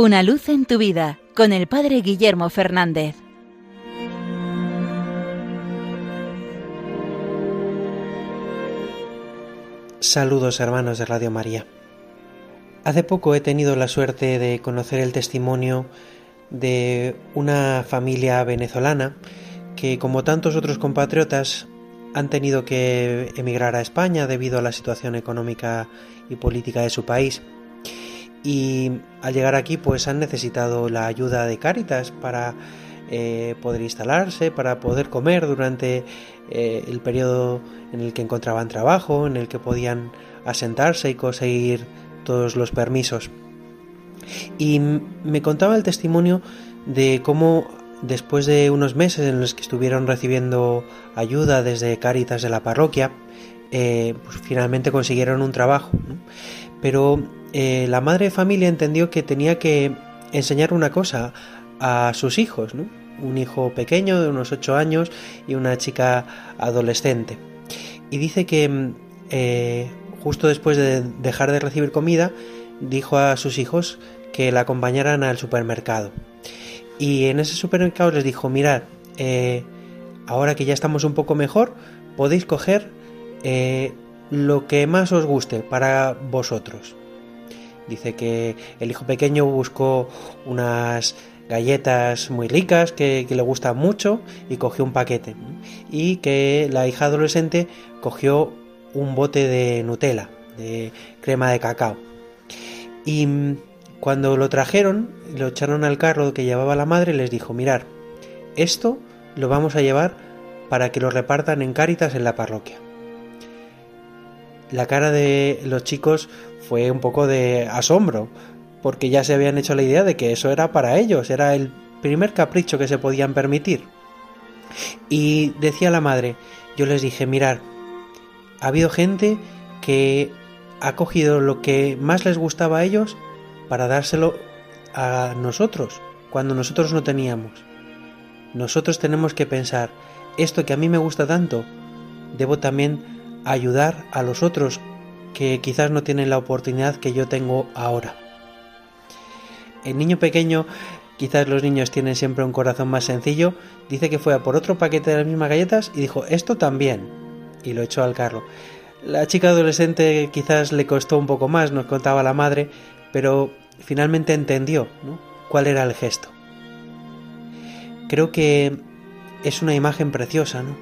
Una luz en tu vida con el Padre Guillermo Fernández. Saludos hermanos de Radio María. Hace poco he tenido la suerte de conocer el testimonio de una familia venezolana que, como tantos otros compatriotas, han tenido que emigrar a España debido a la situación económica y política de su país y al llegar aquí pues han necesitado la ayuda de Cáritas para eh, poder instalarse, para poder comer durante eh, el periodo en el que encontraban trabajo, en el que podían asentarse y conseguir todos los permisos. Y me contaba el testimonio de cómo después de unos meses en los que estuvieron recibiendo ayuda desde Cáritas de la parroquia, eh, pues finalmente consiguieron un trabajo. Pero eh, la madre de familia entendió que tenía que enseñar una cosa a sus hijos, un hijo pequeño de unos 8 años y una chica adolescente. Y dice que mm, eh, justo después de dejar de recibir comida, dijo a sus hijos que la acompañaran al supermercado. Y en ese supermercado les dijo, mirad, eh, ahora que ya estamos un poco mejor, podéis coger lo que más os guste para vosotros. Dice que el hijo pequeño buscó unas galletas muy ricas que, le gustan mucho y cogió un paquete. Y que la hija adolescente cogió un bote de Nutella, de crema de cacao. Y cuando lo trajeron, lo echaron al carro que llevaba la madre, les dijo, mirar, esto lo vamos a llevar para que lo repartan en Cáritas en la parroquia. La cara de los chicos fue un poco de asombro, porque ya se habían hecho la idea de que eso era para ellos, era el primer capricho que se podían permitir. Y decía la madre, yo les dije, mirar, ha habido gente que ha cogido lo que más les gustaba a ellos para dárselo a nosotros, cuando nosotros no teníamos. Nosotros tenemos que pensar, esto que a mí me gusta tanto, debo también ayudar a los otros que quizás no tienen la oportunidad que yo tengo ahora. El niño pequeño, quizás los niños tienen siempre un corazón más sencillo, dice que fue a por otro paquete de las mismas galletas y dijo, esto también, y lo echó al carro. La chica adolescente quizás le costó un poco más, nos contaba la madre, pero finalmente entendió cuál era el gesto. Creo que es una imagen preciosa, ¿no?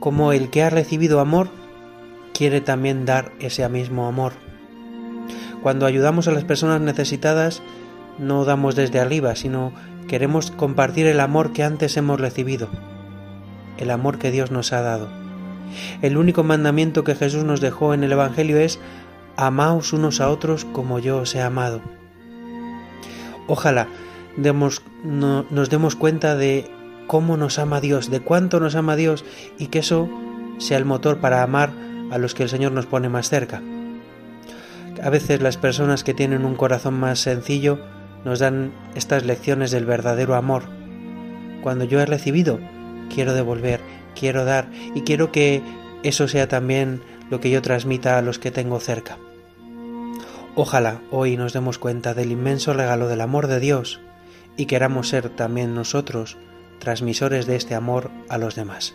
Como el que ha recibido amor quiere también dar ese mismo amor. Cuando ayudamos a las personas necesitadas, no damos desde arriba, sino queremos compartir el amor que antes hemos recibido, el amor que Dios nos ha dado. El único mandamiento que Jesús nos dejó en el Evangelio es amaos unos a otros como yo os he amado. Ojalá nos demos cuenta de cómo nos ama Dios, de cuánto nos ama Dios y que eso sea el motor para amar a los que el Señor nos pone más cerca. A veces las personas que tienen un corazón más sencillo nos dan estas lecciones del verdadero amor. Cuando yo he recibido, quiero devolver, quiero dar y quiero que eso sea también lo que yo transmita a los que tengo cerca. Ojalá hoy nos demos cuenta del inmenso regalo del amor de Dios y queramos ser también nosotros transmisores de este amor a los demás.